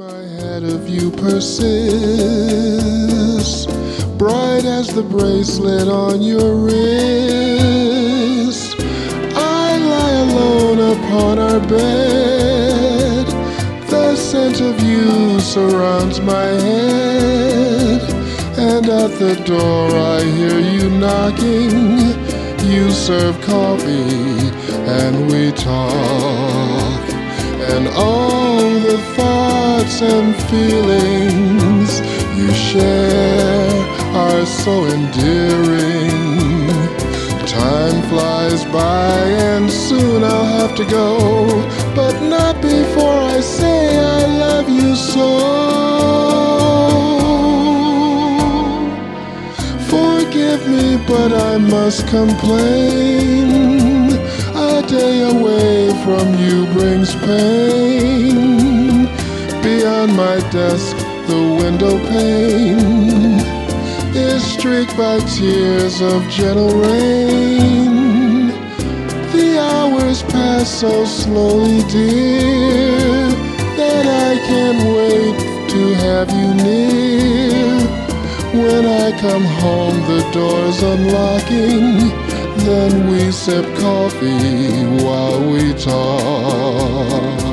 my head of you persist. Bright as the bracelet on your wrist. I lie alone upon our bed. The scent of you surrounds my head. And at the door I hear you knocking. You serve coffee and we talk. And all the thoughts and feelings you share are so endearing. Time flies by and soon I'll have to go, but not before I say I love you so. Forgive me, but I must complain. A day away from you brings pain. My desk, the window pane is streaked by tears of gentle rain. The hours pass so slowly, dear, that I can't wait to have you near. When I come home, the door's unlocking. Then we sip coffee while we talk.